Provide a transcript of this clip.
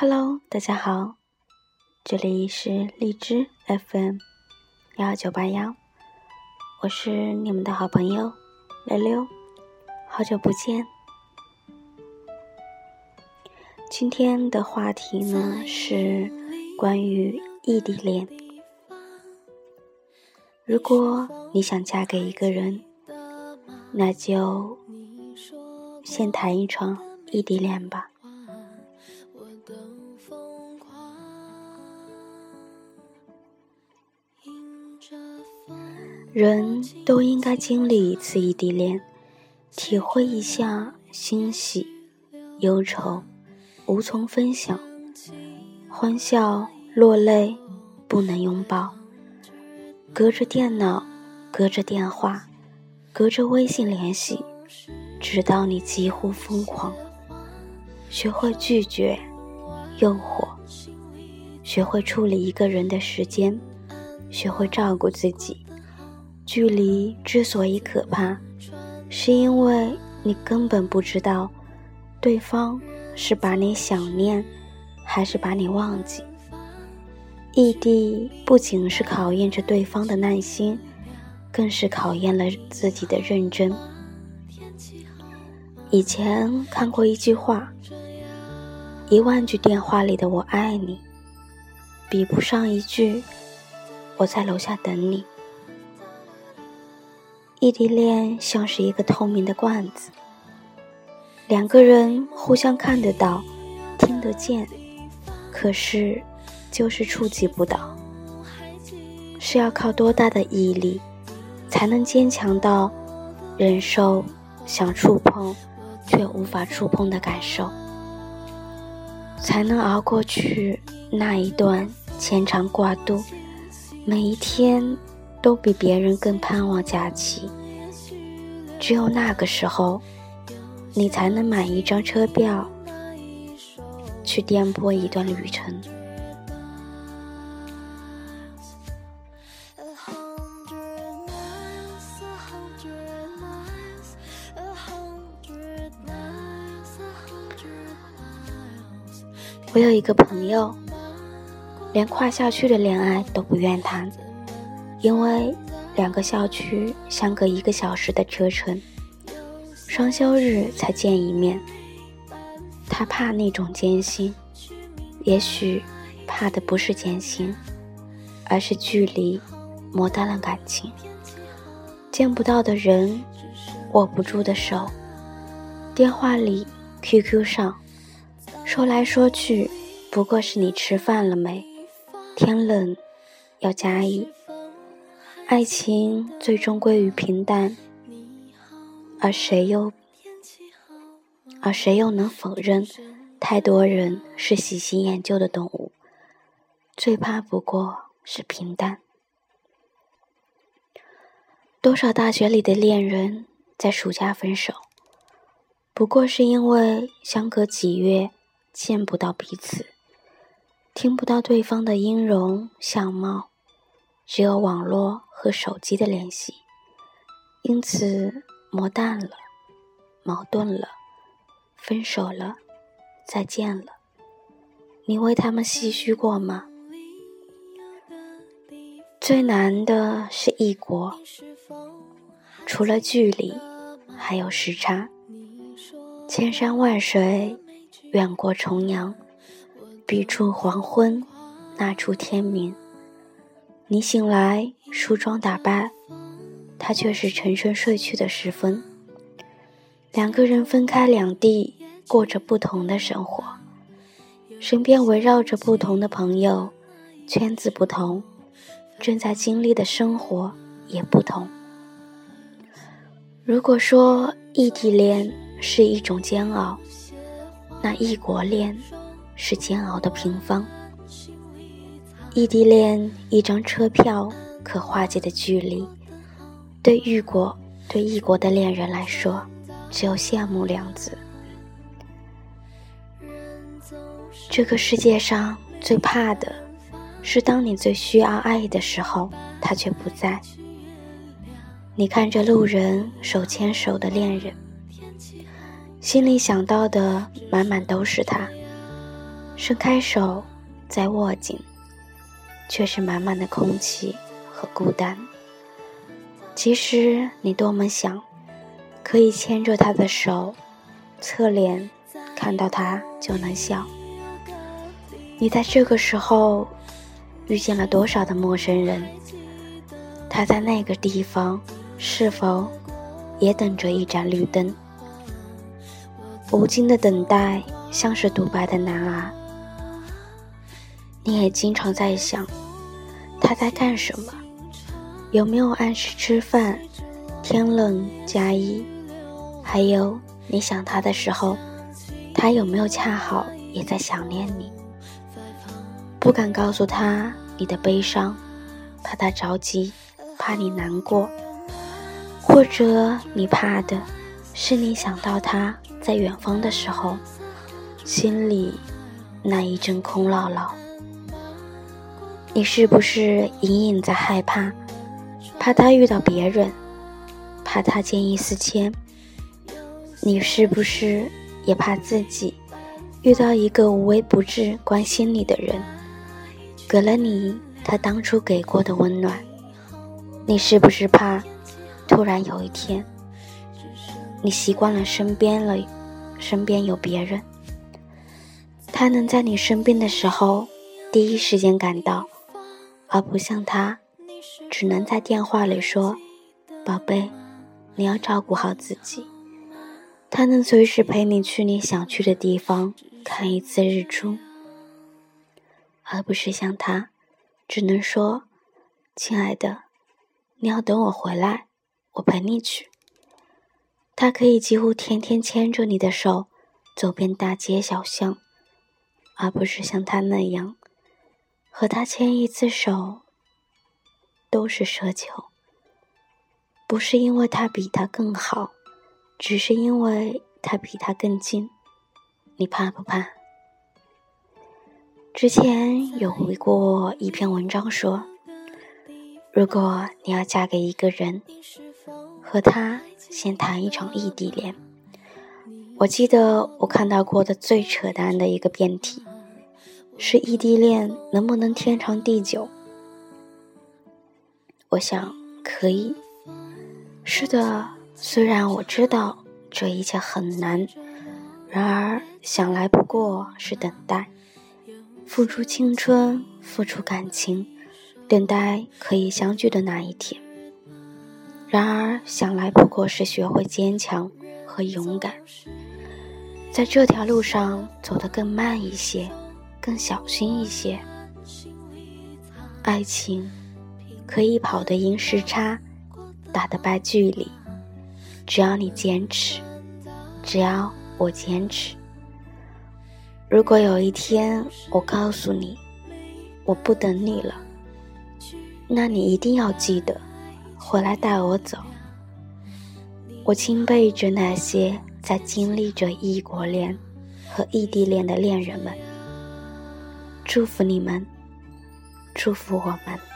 Hello，大家好，这里是荔枝 FM 幺九八幺，我是你们的好朋友溜溜，好久不见。今天的话题呢是关于异地恋。如果你想嫁给一个人，那就先谈一场异地恋吧。人都应该经历一次异地恋，体会一下欣喜、忧愁，无从分享，欢笑、落泪，不能拥抱，隔着电脑，隔着电话，隔着微信联系，直到你几乎疯狂。学会拒绝诱惑，学会处理一个人的时间，学会照顾自己。距离之所以可怕，是因为你根本不知道，对方是把你想念，还是把你忘记。异地不仅是考验着对方的耐心，更是考验了自己的认真。以前看过一句话：“一万句电话里的我爱你，比不上一句我在楼下等你。”异地恋像是一个透明的罐子，两个人互相看得到、听得见，可是就是触及不到。是要靠多大的毅力，才能坚强到忍受想触碰却无法触碰的感受，才能熬过去那一段牵肠挂肚，每一天。都比别人更盼望假期，只有那个时候，你才能买一张车票，去颠簸一段旅程。我有一个朋友，连跨校区的恋爱都不愿谈。因为两个校区相隔一个小时的车程，双休日才见一面。他怕那种艰辛，也许怕的不是艰辛，而是距离磨淡了感情。见不到的人，握不住的手，电话里、QQ 上，说来说去，不过是你吃饭了没？天冷，要加衣。爱情最终归于平淡，而谁又而谁又能否认？太多人是喜新厌旧的动物，最怕不过是平淡。多少大学里的恋人在暑假分手，不过是因为相隔几月见不到彼此，听不到对方的音容相貌，只有网络。和手机的联系，因此磨淡了，矛盾了，分手了，再见了。你为他们唏嘘过吗？最难的是异国，除了距离，还有时差。千山万水，远过重阳，彼处黄昏，那处天明。你醒来，梳妆打扮，他却是沉沉睡去的时分。两个人分开两地，过着不同的生活，身边围绕着不同的朋友，圈子不同，正在经历的生活也不同。如果说异地恋是一种煎熬，那异国恋是煎熬的平方。异地恋，一张车票可化解的距离，对异国对异国的恋人来说，只有羡慕两字。这个世界上最怕的，是当你最需要爱的时候，他却不在。你看着路人手牵手的恋人，心里想到的满满都是他。伸开手再握紧，却是满满的空气和孤单。即使你多么想，可以牵着他的手，侧脸看到他就能笑。你在这个时候遇见了多少的陌生人？他在那个地方是否也等着一盏绿灯？无尽的等待像是独白的男儿。你也经常在想，他在干什么？有没有按时吃饭？天冷加衣？还有，你想他的时候，他有没有恰好也在想念你？不敢告诉他你的悲伤，怕他着急，怕你难过，或者你怕的是你想到他在远方的时候，心里那一阵空落落。你是不是隐隐在害怕？怕他遇到别人，怕他见异思迁。你是不是也怕自己遇到一个无微不至关心你的人，给了你他当初给过的温暖？你是不是怕突然有一天，你习惯了身边了，身边有别人，他能在你生病的时候第一时间赶到，而不像他，只能在电话里说：“宝贝，你要照顾好自己。”他能随时陪你去你想去的地方看一次日出，而不是像他，只能说：“亲爱的，你要等我回来，我陪你去。”他可以几乎天天牵着你的手走遍大街小巷，而不是像他那样，和他牵一次手都是奢求。不是因为他比他更好。只是因为他比他更近，你怕不怕？之前有回过一篇文章说，如果你要嫁给一个人，和他先谈一场异地恋。我记得我看到过的最扯淡的一个辩题，是异地恋能不能天长地久？我想可以。是的。虽然我知道这一切很难，然而想来不过是等待，付出青春，付出感情，等待可以相聚的那一天。然而想来不过是学会坚强和勇敢，在这条路上走得更慢一些，更小心一些。爱情可以跑得赢时差，打得败距离。只要你坚持，只要我坚持。如果有一天我告诉你我不等你了，那你一定要记得回来带我走。我钦佩着那些在经历着异国恋和异地恋的恋人们，祝福你们，祝福我们。